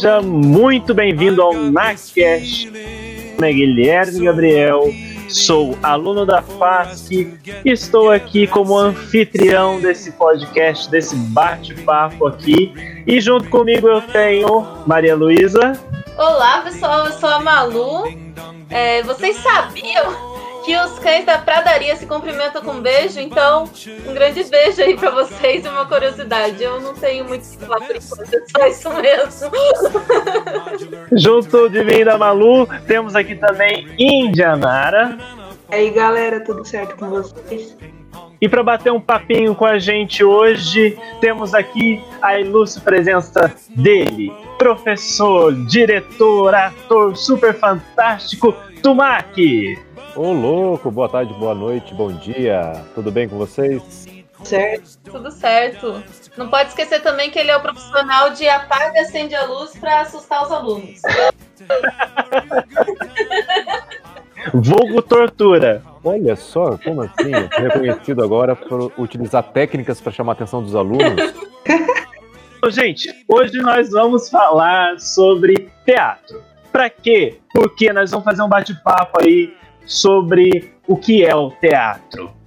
Seja muito bem-vindo ao NACast. Meu é Guilherme Gabriel, sou aluno da FASC e estou aqui como anfitrião desse podcast, desse bate-papo aqui. E junto comigo eu tenho Maria Luísa. Olá, pessoal, eu sou a Malu. É, vocês sabiam que os cães da pradaria se cumprimentam com um beijo, então um grande beijo aí pra vocês e uma curiosidade. Eu não tenho muito o que falar por enquanto, é só isso mesmo. Junto de mim da Malu, temos aqui também Indianara. E aí, galera, tudo certo com vocês? E para bater um papinho com a gente hoje, temos aqui a ilustre presença dele, professor, diretor, ator super fantástico, Tumaki. Ô louco, boa tarde, boa noite, bom dia. Tudo bem com vocês? Certo. Tudo certo. Não pode esquecer também que ele é o profissional de apaga e acende a luz para assustar os alunos. Vulgo tortura. Olha só, como assim? Reconhecido agora por utilizar técnicas para chamar a atenção dos alunos. Gente, hoje nós vamos falar sobre teatro. Para quê? Porque nós vamos fazer um bate-papo aí sobre o que é o teatro.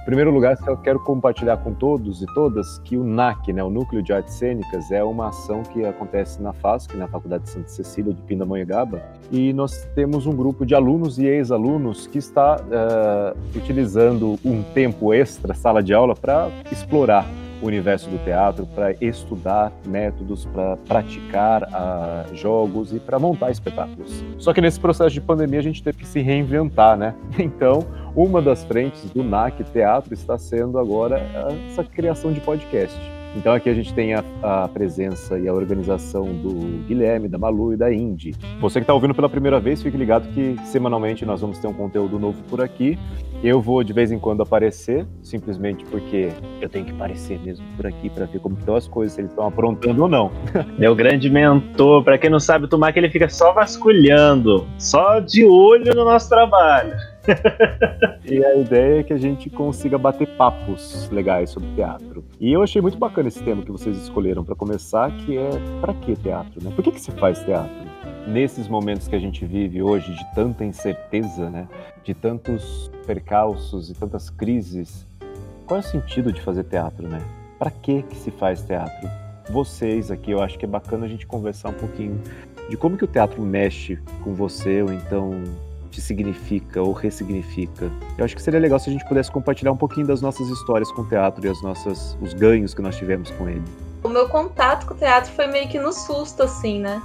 Em primeiro lugar, eu quero compartilhar com todos e todas que o NAC, né, o Núcleo de Artes Cênicas, é uma ação que acontece na FASC, na Faculdade de Santa Cecília de Pindamonhangaba, e nós temos um grupo de alunos e ex-alunos que está uh, utilizando um tempo extra, sala de aula, para explorar o universo do teatro, para estudar métodos, para praticar uh, jogos e para montar espetáculos. Só que nesse processo de pandemia a gente teve que se reinventar, né? Então, uma das frentes do NAC Teatro está sendo agora essa criação de podcast. Então aqui a gente tem a, a, presença e a organização do Guilherme, da Malu e da Indy. Você que está ouvindo pela primeira vez, fique ligado que semanalmente nós vamos ter um conteúdo novo por aqui. Eu vou de vez em quando aparecer, simplesmente porque eu tenho que aparecer mesmo por aqui para ver como estão as coisas, se eles estão aprontando ou não. Meu grande mentor, para quem não sabe, o que ele fica só vasculhando, só de olho no nosso trabalho. E a ideia é que a gente consiga bater papos legais sobre teatro. E eu achei muito bacana esse tema que vocês escolheram para começar, que é para que teatro, né? Por que, que se faz teatro? Nesses momentos que a gente vive hoje de tanta incerteza, né? De tantos percalços e tantas crises, qual é o sentido de fazer teatro, né? Para que que se faz teatro? Vocês aqui, eu acho que é bacana a gente conversar um pouquinho de como que o teatro mexe com você ou então te significa ou ressignifica. Eu acho que seria legal se a gente pudesse compartilhar um pouquinho das nossas histórias com o teatro e as nossas, os ganhos que nós tivemos com ele. O meu contato com o teatro foi meio que no susto, assim, né?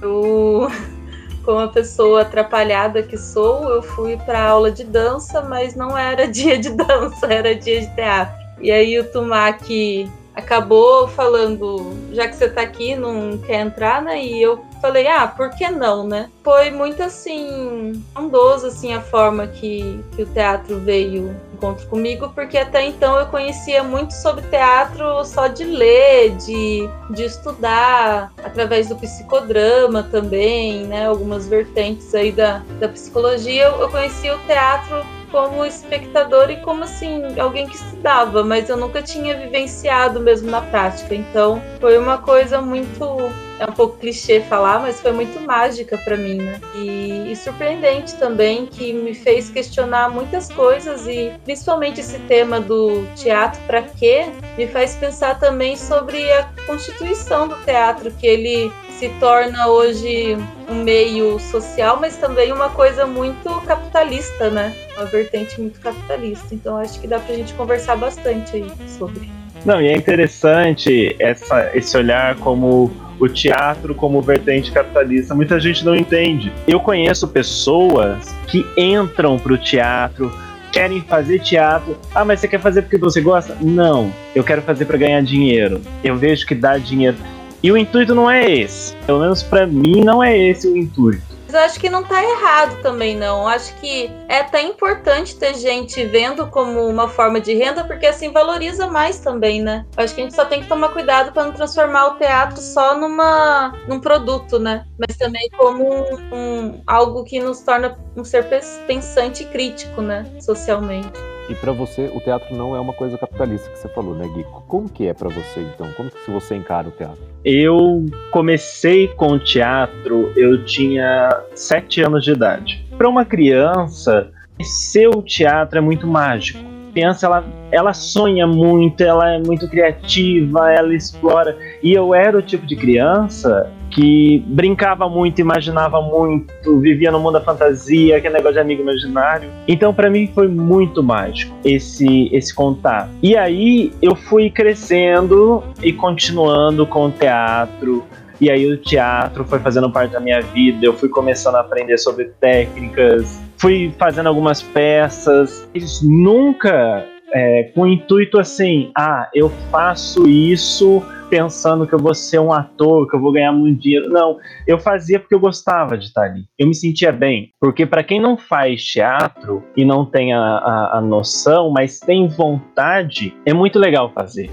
Eu, como uma pessoa atrapalhada que sou, eu fui para aula de dança, mas não era dia de dança, era dia de teatro. E aí o Tumaki acabou falando, já que você tá aqui, não quer entrar, né? E eu falei, ah, por que não, né? Foi muito assim, bondoso assim a forma que, que o teatro veio encontro comigo, porque até então eu conhecia muito sobre teatro só de ler, de, de estudar, através do psicodrama também, né? Algumas vertentes aí da, da psicologia. Eu, eu conhecia o teatro como espectador e como assim, alguém que estudava, mas eu nunca tinha vivenciado mesmo na prática. Então, foi uma coisa muito é um pouco clichê falar, mas foi muito mágica para mim, né? E, e, surpreendente também, que me fez questionar muitas coisas e principalmente esse tema do teatro para quê, me faz pensar também sobre a constituição do teatro, que ele se torna hoje um meio social, mas também uma coisa muito capitalista, né? Uma vertente muito capitalista. Então acho que dá pra gente conversar bastante aí sobre. Não, e é interessante essa, esse olhar como o teatro como vertente capitalista. Muita gente não entende. Eu conheço pessoas que entram para o teatro, querem fazer teatro. Ah, mas você quer fazer porque você gosta? Não, eu quero fazer para ganhar dinheiro. Eu vejo que dá dinheiro. E o intuito não é esse. Pelo menos para mim não é esse o intuito. Mas eu acho que não tá errado também, não. Eu acho que é até importante ter gente vendo como uma forma de renda, porque assim valoriza mais também, né? Eu acho que a gente só tem que tomar cuidado para não transformar o teatro só numa num produto, né? Mas também como um, um algo que nos torna um ser pensante e crítico, né? Socialmente. E para você, o teatro não é uma coisa capitalista que você falou, né, Gui? Como que é para você, então? Como que você encara o teatro? Eu comecei com teatro, eu tinha sete anos de idade. Para uma criança, ser o teatro é muito mágico. Criança, ela, ela sonha muito, ela é muito criativa, ela explora. E eu era o tipo de criança que brincava muito, imaginava muito, vivia no mundo da fantasia, aquele negócio de amigo imaginário. Então, para mim, foi muito mágico esse, esse contato. E aí, eu fui crescendo e continuando com o teatro. E aí, o teatro foi fazendo parte da minha vida. Eu fui começando a aprender sobre técnicas, fui fazendo algumas peças. Eles nunca é, com o intuito assim: ah, eu faço isso pensando que eu vou ser um ator, que eu vou ganhar muito dinheiro. Não, eu fazia porque eu gostava de estar ali. Eu me sentia bem. Porque para quem não faz teatro e não tem a, a, a noção, mas tem vontade, é muito legal fazer.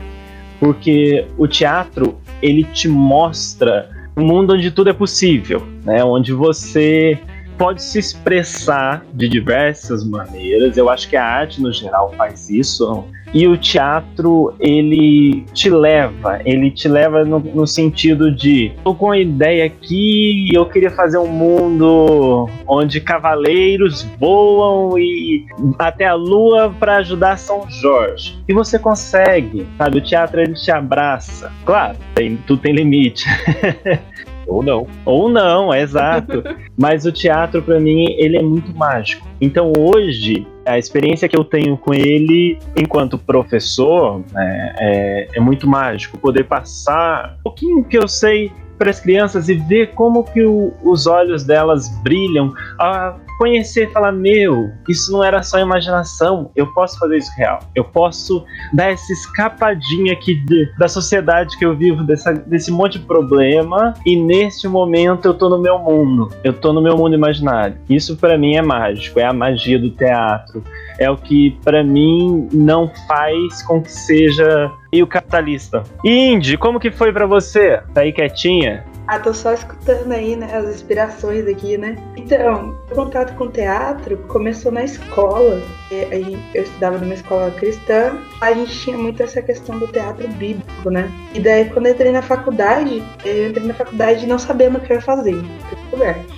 Porque o teatro, ele te mostra um mundo onde tudo é possível, né? Onde você pode se expressar de diversas maneiras. Eu acho que a arte no geral faz isso. E o teatro, ele te leva, ele te leva no, no sentido de tô com a ideia aqui, eu queria fazer um mundo onde cavaleiros voam e até a lua para ajudar São Jorge. E você consegue, sabe? O teatro ele te abraça. Claro, tem, tem limite. Ou não. Ou não, é exato. Mas o teatro, para mim, ele é muito mágico. Então hoje, a experiência que eu tenho com ele enquanto professor é, é, é muito mágico. Poder passar um pouquinho que eu sei para as crianças e ver como que o, os olhos delas brilham. A, conhecer falar: meu, isso não era só imaginação, eu posso fazer isso real. Eu posso dar essa escapadinha aqui de, da sociedade que eu vivo, dessa, desse monte de problema, e neste momento eu tô no meu mundo, eu tô no meu mundo imaginário. Isso para mim é mágico, é a magia do teatro. É o que para mim não faz com que seja meio capitalista. Indy, como que foi para você? Tá aí quietinha? Ah, tô só escutando aí, né, as inspirações aqui, né? Então, o contato com o teatro começou na escola. Eu estudava numa escola cristã, a gente tinha muito essa questão do teatro bíblico, né? E daí, quando eu entrei na faculdade, eu entrei na faculdade não sabendo o que eu ia fazer.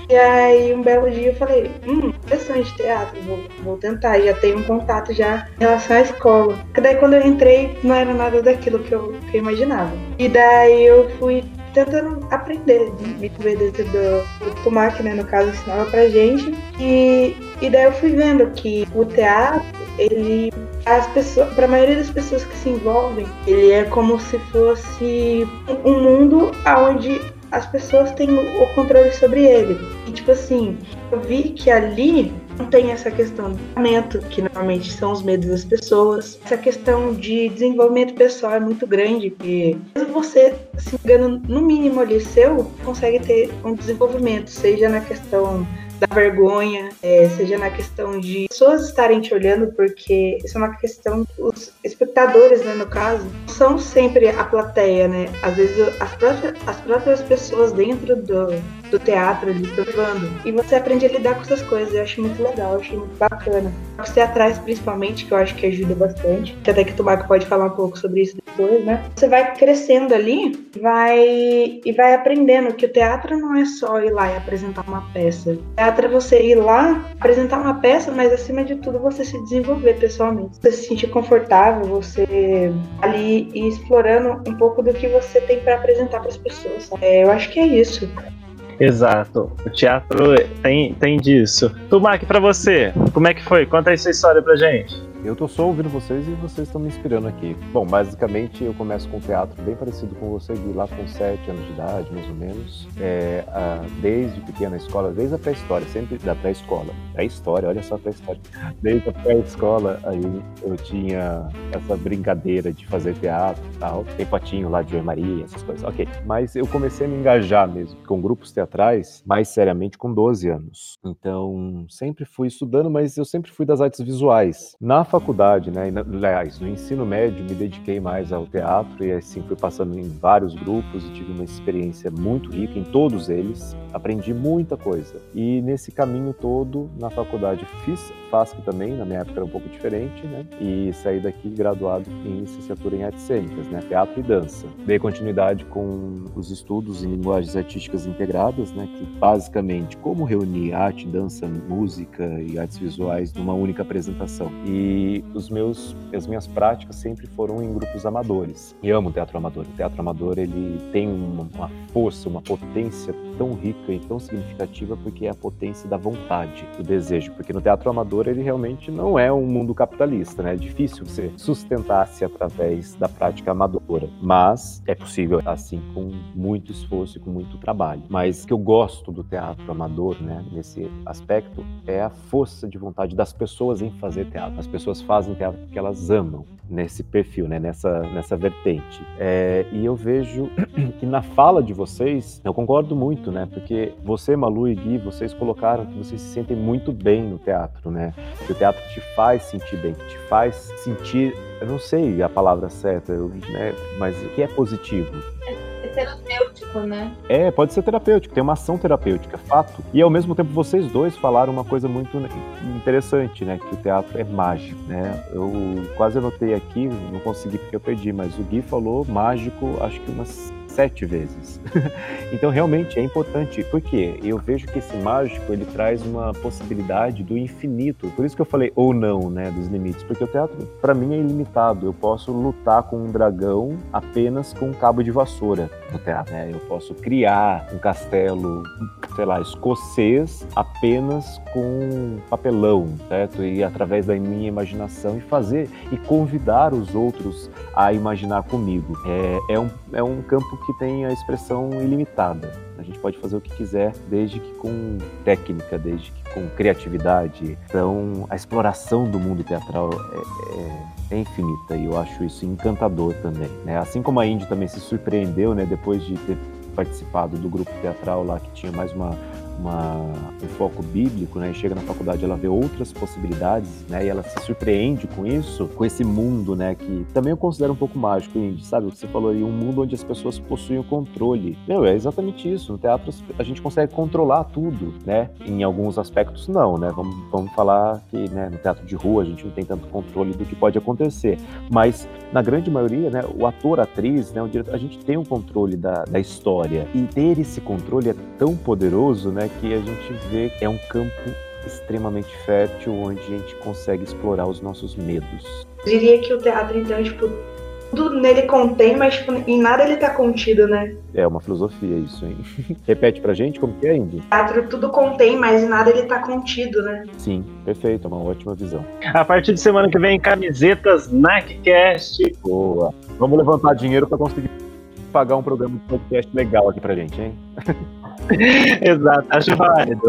E aí, um belo dia eu falei, hum, interessante teatro, vou, vou tentar. Já tenho um contato já em relação à escola. E daí, quando eu entrei, não era nada daquilo que eu, que eu imaginava. E daí, eu fui tentando aprender, me ver dentro do, do Tumac, né, no caso, ensinava pra gente. E, e daí eu fui vendo que o teatro, ele as pessoas, para a maioria das pessoas que se envolvem, ele é como se fosse um mundo onde as pessoas têm o controle sobre ele. E tipo assim, eu vi que ali tem essa questão do pensamento, que normalmente são os medos das pessoas. Essa questão de desenvolvimento pessoal é muito grande, porque mesmo você se engano no mínimo ali seu, consegue ter um desenvolvimento, seja na questão da vergonha, é, seja na questão de pessoas estarem te olhando, porque isso é uma questão, os espectadores, né, no caso, são sempre a plateia, né? Às vezes as próprias, as próprias pessoas dentro do, do teatro ali vendo. E você aprende a lidar com essas coisas, eu acho muito legal, eu acho muito bacana. Você atrás, principalmente, que eu acho que ajuda bastante, que até que o Tubaco pode falar um pouco sobre isso depois, né? Você vai crescendo ali, vai e vai aprendendo que o teatro não é só ir lá e apresentar uma peça. O teatro é você ir lá, apresentar uma peça, mas acima de tudo você se desenvolver pessoalmente. Você se sentir confortável, você ali ir explorando um pouco do que você tem para apresentar para as pessoas. É, eu acho que é isso. Exato. O teatro tem, tem disso. Tumac, para você, como é que foi? Conta aí sua história pra gente. Eu tô só ouvindo vocês e vocês estão me inspirando aqui. Bom, basicamente eu começo com teatro bem parecido com você, Gui, lá com 7 anos de idade, mais ou menos. É, a, desde pequena escola, desde a pré-história, sempre da pré-escola. Pré-história, olha só a pré-história. Desde a pré-escola, aí eu tinha essa brincadeira de fazer teatro e tal. Tem potinho lá de Joia Maria, essas coisas. Ok. Mas eu comecei a me engajar mesmo com grupos teatrais, mais seriamente com 12 anos. Então, sempre fui estudando, mas eu sempre fui das artes visuais. Na faculdade, né, aliás, no ensino médio, me dediquei mais ao teatro e assim fui passando em vários grupos e tive uma experiência muito rica em todos eles. Aprendi muita coisa. E nesse caminho todo, na faculdade, fiz FASC também, na minha época era um pouco diferente, né? E saí daqui graduado em licenciatura em artes cênicas, né? Teatro e dança. Dei continuidade com os estudos em linguagens artísticas integradas, né? Que basicamente como reunir arte, dança, música e artes visuais numa única apresentação. E os meus, as minhas práticas sempre foram em grupos amadores. E amo o teatro amador. O teatro amador ele tem uma, uma força, uma potência tão rica e tão significativa porque é a potência da vontade, do desejo. Porque no teatro amador ele realmente não é um mundo capitalista, né? É difícil você sustentar-se através da prática amadora, mas é possível assim com muito esforço e com muito trabalho. Mas o que eu gosto do teatro amador, né, nesse aspecto, é a força de vontade das pessoas em fazer teatro. As pessoas fazem teatro porque elas amam nesse perfil, né, nessa nessa vertente. É, e eu vejo que na fala de vocês, eu concordo muito, né, porque você, Malu e Gui, vocês colocaram que vocês se sentem muito bem no teatro, né? Que o teatro te faz sentir bem, que te faz sentir, eu não sei a palavra certa, eu, né, mas que é positivo. É terapêutico, né? É, pode ser terapêutico, tem uma ação terapêutica, fato. E ao mesmo tempo vocês dois falaram uma coisa muito interessante, né? Que o teatro é mágico, né? Eu quase anotei aqui, não consegui porque eu perdi, mas o Gui falou mágico, acho que umas sete vezes. então realmente é importante, porque eu vejo que esse mágico ele traz uma possibilidade do infinito. Por isso que eu falei ou não, né, dos limites, porque o teatro para mim é ilimitado. Eu posso lutar com um dragão apenas com um cabo de vassoura no teatro. Né? Eu posso criar um castelo, sei lá, escocês apenas com papelão, certo? E através da minha imaginação e fazer e convidar os outros a imaginar comigo. É, é, um, é um campo que tem a expressão ilimitada. A gente pode fazer o que quiser, desde que com técnica, desde que com criatividade. Então, a exploração do mundo teatral é, é, é infinita e eu acho isso encantador também. Né? Assim como a Indy também se surpreendeu, né, depois de ter participado do grupo teatral lá que tinha mais uma uma, um foco bíblico, né? Chega na faculdade, ela vê outras possibilidades, né? E ela se surpreende com isso, com esse mundo, né? Que também eu considero um pouco mágico, Indy, sabe? O que você falou aí, um mundo onde as pessoas possuem o controle. Meu, é exatamente isso. No teatro a gente consegue controlar tudo, né? Em alguns aspectos não, né? Vamos, vamos falar que né, no teatro de rua a gente não tem tanto controle do que pode acontecer, mas na grande maioria, né? O ator, a atriz, né? O diretor, a gente tem um controle da, da história e ter esse controle é tão poderoso, né? Que a gente vê que é um campo extremamente fértil onde a gente consegue explorar os nossos medos. Eu diria que o teatro, então, tipo, tudo nele contém, mas tipo, em nada ele tá contido, né? É uma filosofia isso, hein? Repete pra gente como que é, Indy? Teatro tudo contém, mas em nada ele tá contido, né? Sim, perfeito, é uma ótima visão. A partir de semana que vem, camisetas NikeCast. Boa. Vamos levantar dinheiro para conseguir pagar um programa de podcast legal aqui pra gente, hein? Exato, acho válido.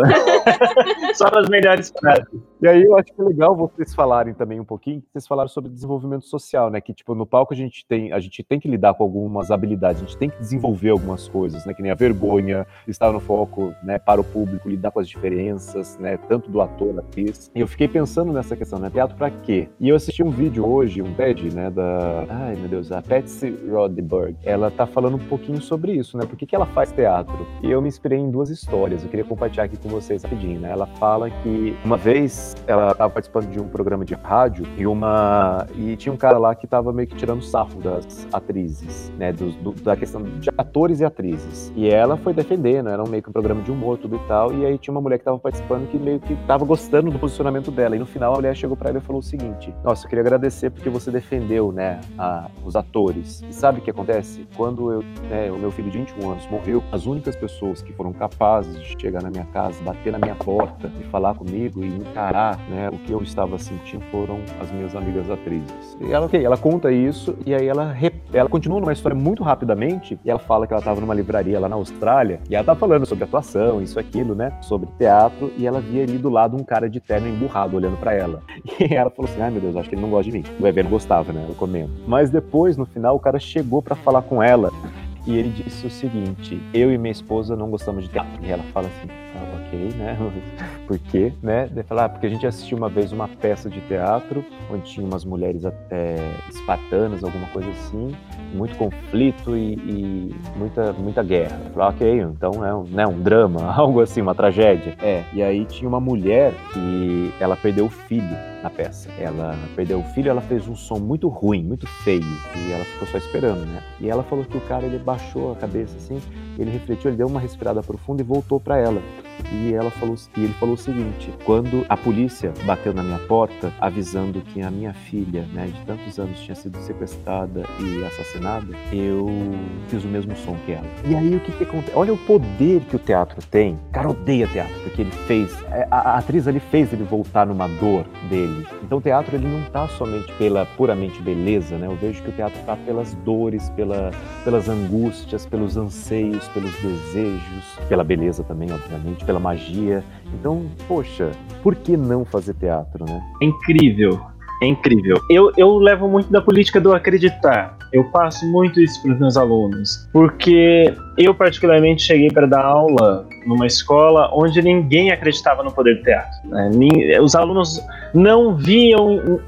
Só nas melhores frases. E aí eu acho que é legal vocês falarem também um pouquinho, vocês falaram sobre desenvolvimento social, né? Que tipo, no palco a gente tem, a gente tem que lidar com algumas habilidades, a gente tem que desenvolver algumas coisas, né? Que nem a vergonha, estar no foco, né, para o público, lidar com as diferenças, né, tanto do ator, atriz. E eu fiquei pensando nessa questão, né? Teatro para quê? E eu assisti um vídeo hoje, um TED, né, da, ai meu Deus, a Patsy Rodberg. Ela tá falando um pouquinho sobre isso, né? Por que, que ela faz teatro? E eu me inspirei em duas histórias. Eu queria compartilhar aqui com vocês rapidinho, né? Ela fala que uma vez ela estava participando de um programa de rádio e uma e tinha um cara lá que estava meio que tirando sarro das atrizes, né? Do, do, da questão de atores e atrizes. E ela foi defendendo, era um meio que um programa de humor tudo e tal. E aí tinha uma mulher que estava participando que meio que estava gostando do posicionamento dela. E no final a mulher chegou para ela e falou o seguinte: Nossa, eu queria agradecer porque você defendeu, né? A, os atores. E sabe o que acontece? Quando eu, né, o meu filho de 21 anos morreu, as únicas pessoas que foram capazes de chegar na minha casa, bater na minha porta e falar comigo e encarar né, o que eu estava sentindo foram as minhas amigas atrizes. E ela, ela conta isso e aí ela, ela continua numa história muito rapidamente e ela fala que ela estava numa livraria lá na Austrália e ela tá falando sobre atuação, isso, aquilo, né, sobre teatro e ela via ali do lado um cara de terno emburrado olhando para ela. E ela falou assim, ai meu Deus, acho que ele não gosta de mim. O Ever gostava, né, eu comento. Mas depois, no final, o cara chegou para falar com ela e ele disse o seguinte: eu e minha esposa não gostamos de teatro. E ela fala assim: ah, ok, né? Por quê, né? Ele fala, ah, porque a gente assistiu uma vez uma peça de teatro onde tinha umas mulheres é, espartanas, alguma coisa assim, muito conflito e, e muita, muita guerra. Eu falei, ok, então é um, né, um drama, algo assim, uma tragédia. É, e aí tinha uma mulher que ela perdeu o filho na peça. Ela perdeu o filho, ela fez um som muito ruim, muito feio, e ela ficou só esperando, né? E ela falou que o cara ele baixou a cabeça assim, ele refletiu, ele deu uma respirada profunda e voltou para ela. E ela falou, e ele falou o seguinte: quando a polícia bateu na minha porta avisando que a minha filha, né, de tantos anos tinha sido sequestrada e assassinada, eu fiz o mesmo som que ela. E aí o que que acontece? Olha o poder que o teatro tem. O cara odeia teatro porque ele fez, é, a, a atriz ali fez ele voltar numa dor dele. Então o teatro ele não tá somente pela puramente beleza, né? Eu vejo que o teatro tá pelas dores, pela, pelas angústias, pelos anseios, pelos desejos, pela beleza também, obviamente pela magia. Então, poxa, por que não fazer teatro, né? É incrível. É incrível. Eu, eu levo muito da política do acreditar. Eu passo muito isso para os meus alunos. Porque eu, particularmente, cheguei para dar aula numa escola onde ninguém acreditava no poder do teatro. Né? Os alunos não viam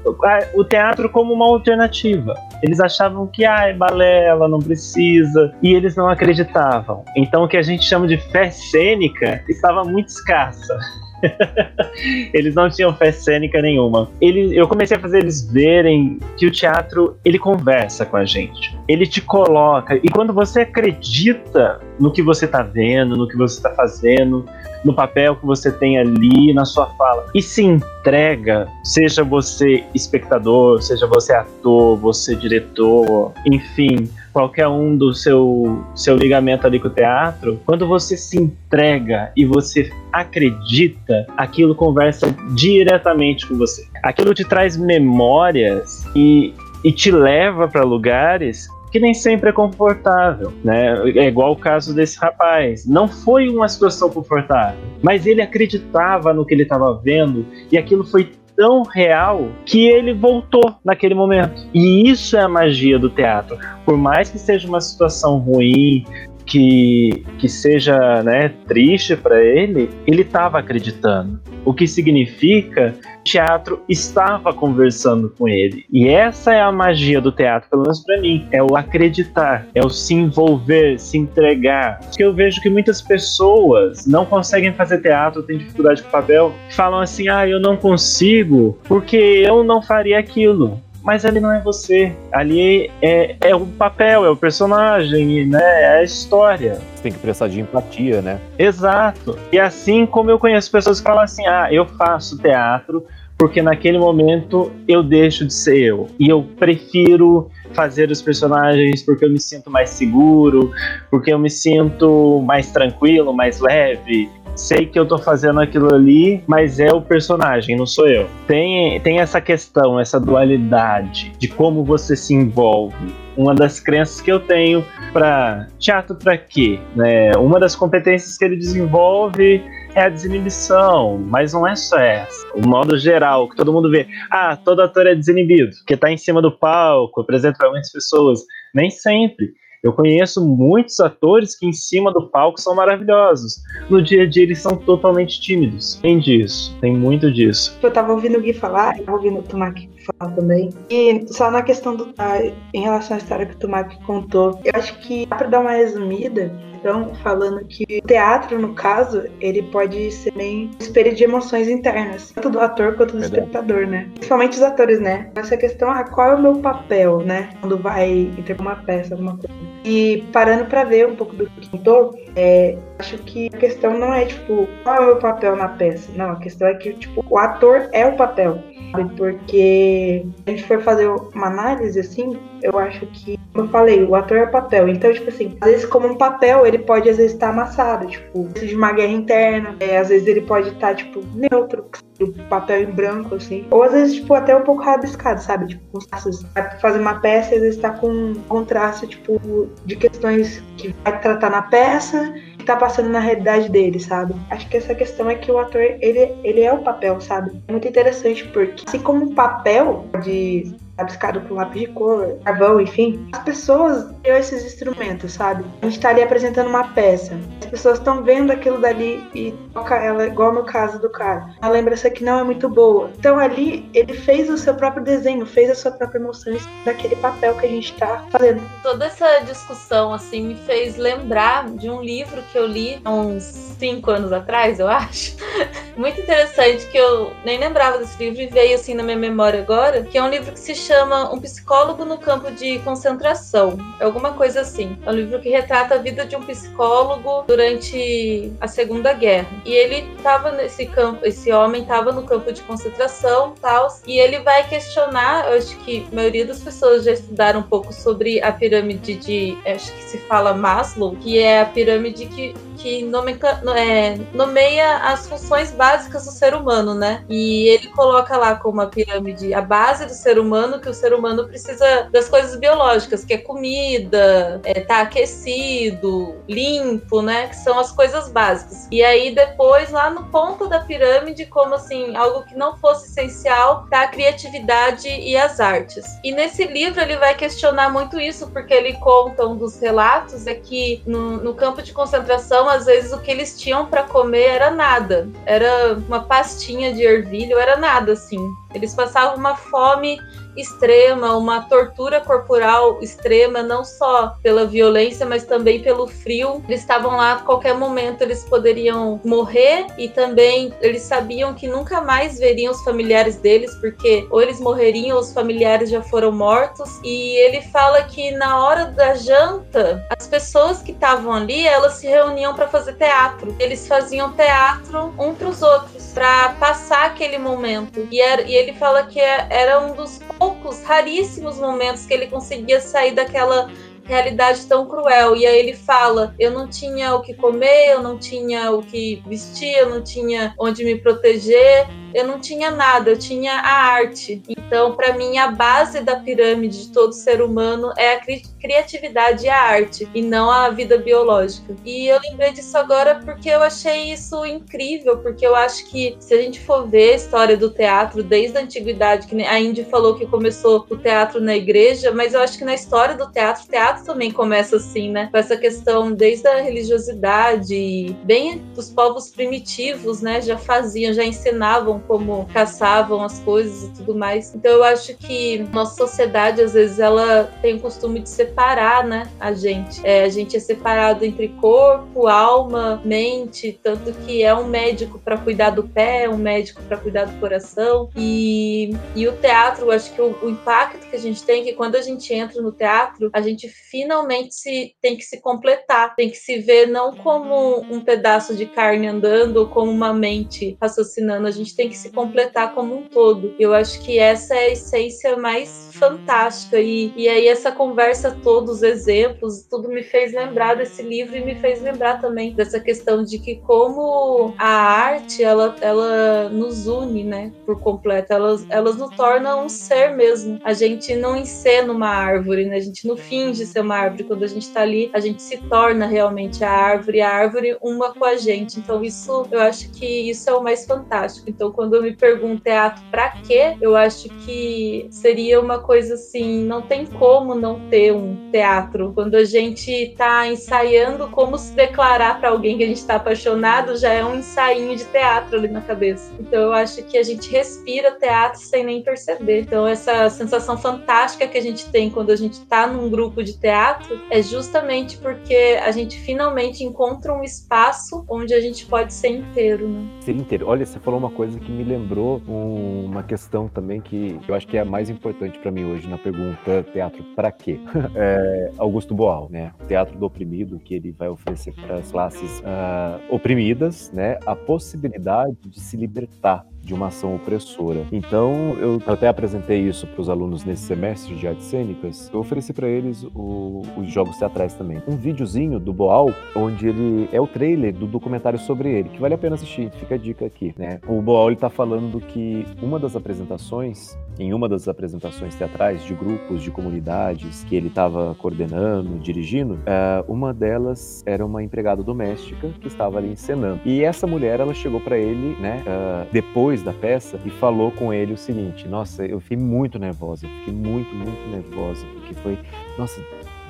o teatro como uma alternativa. Eles achavam que ah, é balé, ela não precisa, e eles não acreditavam. Então o que a gente chama de fé cênica estava muito escassa. eles não tinham fé cênica nenhuma. Ele, eu comecei a fazer eles verem que o teatro ele conversa com a gente. Ele te coloca. E quando você acredita no que você está vendo, no que você está fazendo, no papel que você tem ali, na sua fala, e se entrega, seja você espectador, seja você ator, você diretor, enfim, qualquer um do seu, seu ligamento ali com o teatro, quando você se entrega e você acredita, aquilo conversa diretamente com você. Aquilo te traz memórias e, e te leva para lugares que nem sempre é confortável, né? É igual o caso desse rapaz. Não foi uma situação confortável, mas ele acreditava no que ele estava vendo e aquilo foi tão real que ele voltou naquele momento. E isso é a magia do teatro. Por mais que seja uma situação ruim, que, que seja né, triste para ele, ele estava acreditando. O que significa teatro estava conversando com ele. E essa é a magia do teatro, pelo menos para mim. É o acreditar, é o se envolver, se entregar. Porque eu vejo que muitas pessoas não conseguem fazer teatro, têm dificuldade com o papel, falam assim: ah, eu não consigo porque eu não faria aquilo mas ali não é você. Ali é, é o papel, é o personagem, né? É a história. Você tem que prestar de empatia, né? Exato. E assim como eu conheço pessoas que falam assim: ah, eu faço teatro porque naquele momento eu deixo de ser eu. E eu prefiro fazer os personagens porque eu me sinto mais seguro, porque eu me sinto mais tranquilo, mais leve sei que eu tô fazendo aquilo ali, mas é o personagem, não sou eu. Tem, tem essa questão, essa dualidade de como você se envolve. Uma das crenças que eu tenho para teatro para quê? Né? Uma das competências que ele desenvolve é a desinibição, mas não é só essa. O modo geral, que todo mundo vê, ah, todo ator é desinibido, porque tá em cima do palco, apresenta para muitas pessoas. Nem sempre. Eu conheço muitos atores que em cima do palco são maravilhosos. No dia a dia eles são totalmente tímidos. Tem disso, tem muito disso. Eu tava ouvindo o Gui falar, eu tava ouvindo o Tumak falar também. E só na questão do. Ah, em relação à história que o Tumak contou, eu acho que dá pra dar uma resumida então, falando que o teatro, no caso, ele pode ser bem espelho de emoções internas, tanto do ator quanto do Verdade. espectador, né? Principalmente os atores, né? Essa questão, ah, qual é o meu papel, né? Quando vai interpretar uma peça, alguma coisa. E parando para ver um pouco do que contou, é, acho que a questão não é, tipo, qual é o meu papel na peça? Não, a questão é que, tipo, o ator é o papel, sabe? Porque a gente for fazer uma análise, assim, eu acho que como eu falei, o ator é papel. Então, tipo assim, às vezes como um papel, ele pode às vezes estar tá amassado, tipo, de uma guerra interna. É, às vezes ele pode estar, tá, tipo, neutro, o papel em branco, assim. Ou às vezes, tipo, até um pouco rabiscado, sabe? Tipo, com traços. Fazer uma peça e às vezes tá com um contraste, tipo, de questões que vai tratar na peça que tá passando na realidade dele, sabe? Acho que essa questão é que o ator, ele, ele é o papel, sabe? É muito interessante porque, assim como o papel de rabiscado com lápis de cor, carvão, enfim. As pessoas têm esses instrumentos, sabe? A gente tá ali apresentando uma peça. As pessoas estão vendo aquilo dali e toca ela, igual no caso do cara. A lembrança que não é muito boa. Então ali ele fez o seu próprio desenho, fez a sua própria emoção daquele papel que a gente tá fazendo. Toda essa discussão assim me fez lembrar de um livro que eu li há uns cinco anos atrás, eu acho. muito interessante que eu nem lembrava desse livro e veio assim na minha memória agora, que é um livro que se chama Um Psicólogo no Campo de Concentração. É alguma coisa assim. É um livro que retrata a vida de um psicólogo durante a Segunda Guerra. E ele estava nesse campo, esse homem estava no campo de concentração, tal, e ele vai questionar, eu acho que a maioria das pessoas já estudaram um pouco sobre a pirâmide de, acho que se fala Maslow, que é a pirâmide que que nomeia, é, nomeia as funções básicas do ser humano, né? E ele coloca lá como a pirâmide a base do ser humano, que o ser humano precisa das coisas biológicas, que é comida, é, tá aquecido, limpo, né? Que são as coisas básicas. E aí depois, lá no ponto da pirâmide, como assim, algo que não fosse essencial, tá a criatividade e as artes. E nesse livro ele vai questionar muito isso, porque ele conta um dos relatos é que no, no campo de concentração às vezes o que eles tinham para comer era nada. Era uma pastinha de ervilha, era nada assim. Eles passavam uma fome extrema, uma tortura corporal extrema, não só pela violência, mas também pelo frio. Eles estavam lá a qualquer momento, eles poderiam morrer e também eles sabiam que nunca mais veriam os familiares deles, porque ou eles morreriam ou os familiares já foram mortos. E ele fala que na hora da janta, as pessoas que estavam ali, elas se reuniam para fazer teatro. Eles faziam teatro um para os outros, para passar aquele momento. E, era, e ele fala que é, era um dos poucos, raríssimos momentos que ele conseguia sair daquela realidade tão cruel. E aí ele fala: eu não tinha o que comer, eu não tinha o que vestir, eu não tinha onde me proteger, eu não tinha nada, eu tinha a arte. Então, para mim, a base da pirâmide de todo ser humano é a cri criatividade e a arte, e não a vida biológica. E eu lembrei disso agora porque eu achei isso incrível, porque eu acho que se a gente for ver a história do teatro desde a antiguidade, que a Indy falou que começou o teatro na igreja, mas eu acho que na história do teatro, o teatro também começa assim, né? Com essa questão desde a religiosidade, bem dos povos primitivos, né? Já faziam, já ensinavam como caçavam as coisas e tudo mais. Então eu acho que nossa sociedade, às vezes, ela tem o costume de separar, né, a gente. É, a gente é separado entre corpo, alma, mente, tanto que é um médico para cuidar do pé, um médico para cuidar do coração. E, e o teatro, eu acho que o, o impacto que a gente tem é que quando a gente entra no teatro, a gente finalmente se, tem que se completar, tem que se ver não como um pedaço de carne andando ou como uma mente raciocinando, a gente tem que se completar como um todo. Eu acho que essa é a essência mais fantástica. E, e aí, essa conversa todos os exemplos, tudo me fez lembrar desse livro e me fez lembrar também dessa questão de que, como a arte, ela, ela nos une, né, por completo, elas, elas nos tornam um ser mesmo. A gente não encena uma árvore, né, a gente não finge ser uma árvore. Quando a gente tá ali, a gente se torna realmente a árvore, a árvore uma com a gente. Então, isso, eu acho que isso é o mais fantástico. Então, quando eu me pergunto teatro para quê, eu acho que seria uma coisa assim, não tem como não ter um teatro. Quando a gente está ensaiando como se declarar para alguém que a gente está apaixonado, já é um ensainho de teatro ali na cabeça. Então eu acho que a gente respira teatro sem nem perceber. Então essa sensação fantástica que a gente tem quando a gente está num grupo de teatro é justamente porque a gente finalmente encontra um espaço onde a gente pode ser inteiro, né? Ser inteiro. Olha, você falou uma coisa que me lembrou um, uma questão também que eu acho que é a mais importante para mim hoje na pergunta teatro para quê? É Augusto Boal, né? O teatro do oprimido que ele vai oferecer para as classes uh, oprimidas, né? A possibilidade de se libertar de uma ação opressora. Então, eu até apresentei isso para os alunos nesse semestre de artes cênicas. Eu ofereci para eles o, os jogos teatrais também. Um videozinho do Boal, onde ele é o trailer do documentário sobre ele, que vale a pena assistir. Fica a dica aqui, né? O Boal ele tá falando que uma das apresentações em uma das apresentações teatrais de grupos, de comunidades que ele estava coordenando, dirigindo, uh, uma delas era uma empregada doméstica que estava ali encenando. E essa mulher, ela chegou para ele, né, uh, depois da peça e falou com ele o seguinte: Nossa, eu fiquei muito nervosa, fiquei muito, muito nervosa, porque foi, nossa,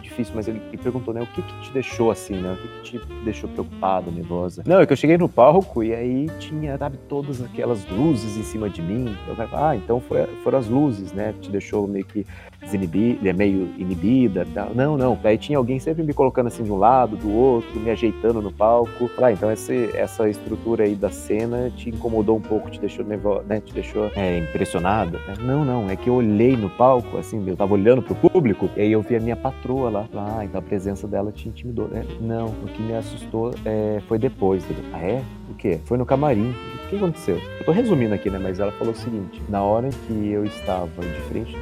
difícil, mas ele, perguntou, né, o que que te deixou assim, né? O que que te deixou preocupada, nervosa? Não, é que eu cheguei no palco e aí tinha, sabe, todas aquelas luzes em cima de mim. Eu falei, ah, então foi, foram as luzes, né, que te deixou meio que desinibida, é meio inibida. Não, não. Aí tinha alguém sempre me colocando assim de um lado, do outro, me ajeitando no palco. Ah, então esse, essa estrutura aí da cena te incomodou um pouco, te deixou nervosa, né? Te deixou é, impressionada. Não, não. É que eu olhei no palco, assim, eu tava olhando pro público, e aí eu vi a minha patroa lá. Ah, então a presença dela te intimidou. É, não, o que me assustou é, foi depois. Ah, é? O quê? Foi no camarim. O que aconteceu? Eu tô resumindo aqui, né? Mas ela falou o seguinte: na hora que eu estava de frente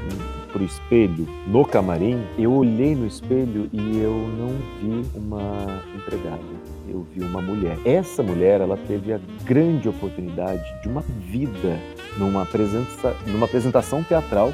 pro espelho no camarim, eu olhei no espelho e eu não vi uma empregada. Eu vi uma mulher. Essa mulher, ela teve a grande oportunidade de uma vida numa, presença, numa apresentação teatral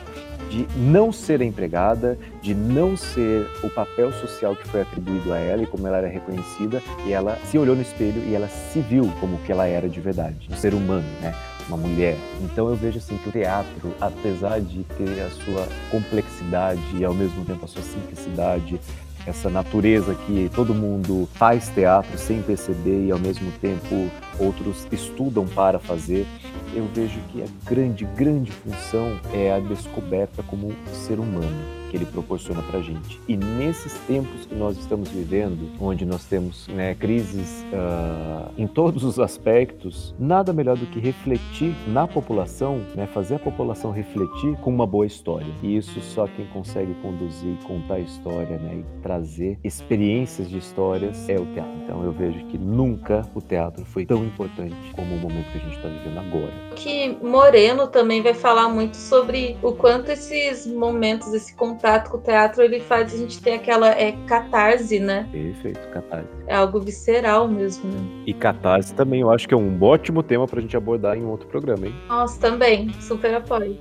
de não ser empregada, de não ser o papel social que foi atribuído a ela e como ela era reconhecida, e ela se olhou no espelho e ela se viu como que ela era de verdade, um ser humano, né? Uma mulher. Então eu vejo assim que o teatro, apesar de ter a sua complexidade e ao mesmo tempo a sua simplicidade, essa natureza que todo mundo faz teatro sem perceber e ao mesmo tempo outros estudam para fazer, eu vejo que a grande, grande função é a descoberta como ser humano ele proporciona para a gente. E nesses tempos que nós estamos vivendo, onde nós temos né, crises uh, em todos os aspectos, nada melhor do que refletir na população, né, fazer a população refletir com uma boa história. E isso só quem consegue conduzir, contar a história né, e trazer experiências de histórias é o teatro. Então eu vejo que nunca o teatro foi tão importante como o momento que a gente está vivendo agora. Que Moreno também vai falar muito sobre o quanto esses momentos, esse contato contato com o teatro, ele faz a gente ter aquela é, catarse, né? Perfeito, catarse. É algo visceral mesmo, né? E catarse também eu acho que é um ótimo tema pra gente abordar em outro programa, hein? Nossa, também. Super apoio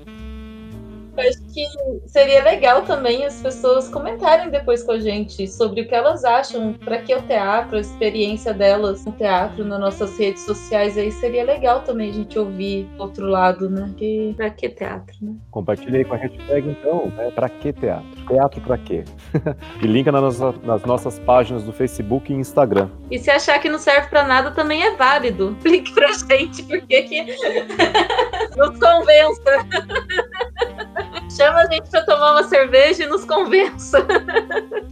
acho que seria legal também as pessoas comentarem depois com a gente sobre o que elas acham, para que o teatro, a experiência delas no teatro, nas nossas redes sociais aí, seria legal também a gente ouvir do outro lado, né? Que, pra que teatro, né? Compartilhe aí com a hashtag então, né? Pra que teatro? Teatro pra quê? e linka nas, nas nossas páginas do Facebook e Instagram. E se achar que não serve pra nada, também é válido. Clique pra gente, porque que nos convença. Chama a gente pra tomar uma cerveja e nos convença.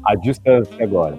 A distância agora.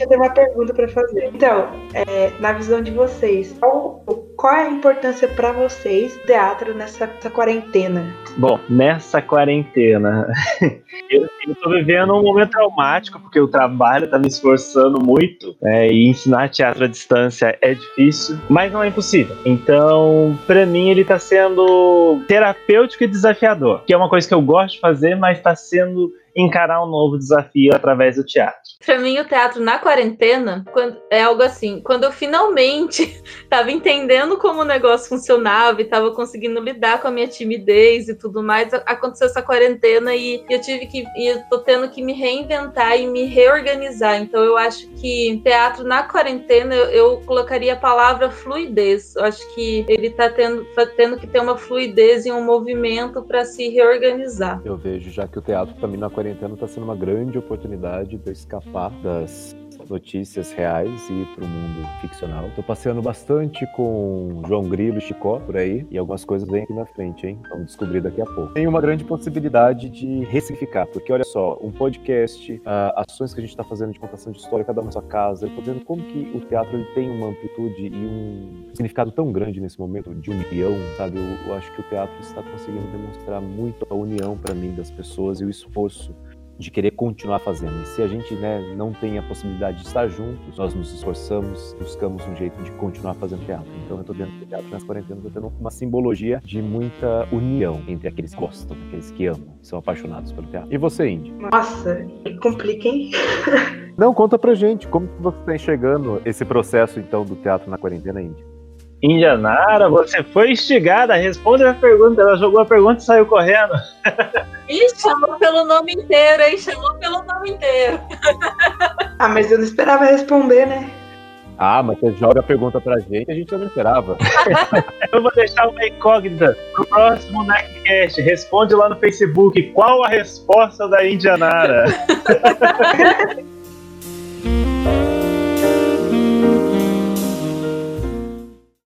Eu tenho uma pergunta para fazer. Então, é, na visão de vocês, qual, qual é a importância para vocês do teatro nessa, nessa, quarentena? Bom, nessa quarentena, eu, tô vivendo um momento traumático, porque o trabalho tá me esforçando muito, né, e ensinar teatro à distância é difícil, mas não é impossível. Então, para mim, ele tá sendo terapêutico e desafiador, que é uma coisa que eu gosto de fazer, mas tá sendo encarar um novo desafio através do teatro. Para mim, o teatro na quarentena quando, é algo assim. Quando eu finalmente estava entendendo como o negócio funcionava e estava conseguindo lidar com a minha timidez e tudo mais, aconteceu essa quarentena e eu tive que. E eu tô tendo que me reinventar e me reorganizar. Então, eu acho que teatro na quarentena eu, eu colocaria a palavra fluidez. Eu acho que ele está tendo, tá tendo que ter uma fluidez e um movimento para se reorganizar. Eu vejo já que o teatro também na quarentena quarentena está sendo uma grande oportunidade de eu escapar das notícias reais e para o mundo ficcional. Estou passeando bastante com João Grilo e Chicó por aí e algumas coisas vêm aqui na frente, hein? Vamos descobrir daqui a pouco. Tem uma grande possibilidade de ressignificar, porque olha só, um podcast, uh, ações que a gente está fazendo de contação de história, cada uma na sua casa, tô vendo como que o teatro ele tem uma amplitude e um significado tão grande nesse momento de união, sabe? Eu, eu acho que o teatro está conseguindo demonstrar muito a união para mim das pessoas e o esforço de querer continuar fazendo. E se a gente né, não tem a possibilidade de estar juntos, nós nos esforçamos, buscamos um jeito de continuar fazendo teatro. Então eu estou dentro do teatro nessa quarentena, estou tendo uma simbologia de muita união entre aqueles que gostam, aqueles que amam, que são apaixonados pelo teatro. E você, Indy? Nossa, complica, hein? Não, conta pra gente, como você está enxergando esse processo, então, do teatro na quarentena, Indy? Indianara, você foi instigada, responde a pergunta. Ela jogou a pergunta e saiu correndo. Ih, chamou pelo nome inteiro, hein? Chamou pelo nome inteiro. Ah, mas eu não esperava responder, né? Ah, mas você joga a pergunta pra gente, a gente não esperava. Eu vou deixar uma incógnita pro próximo NACcast. Responde lá no Facebook qual a resposta da Indianara.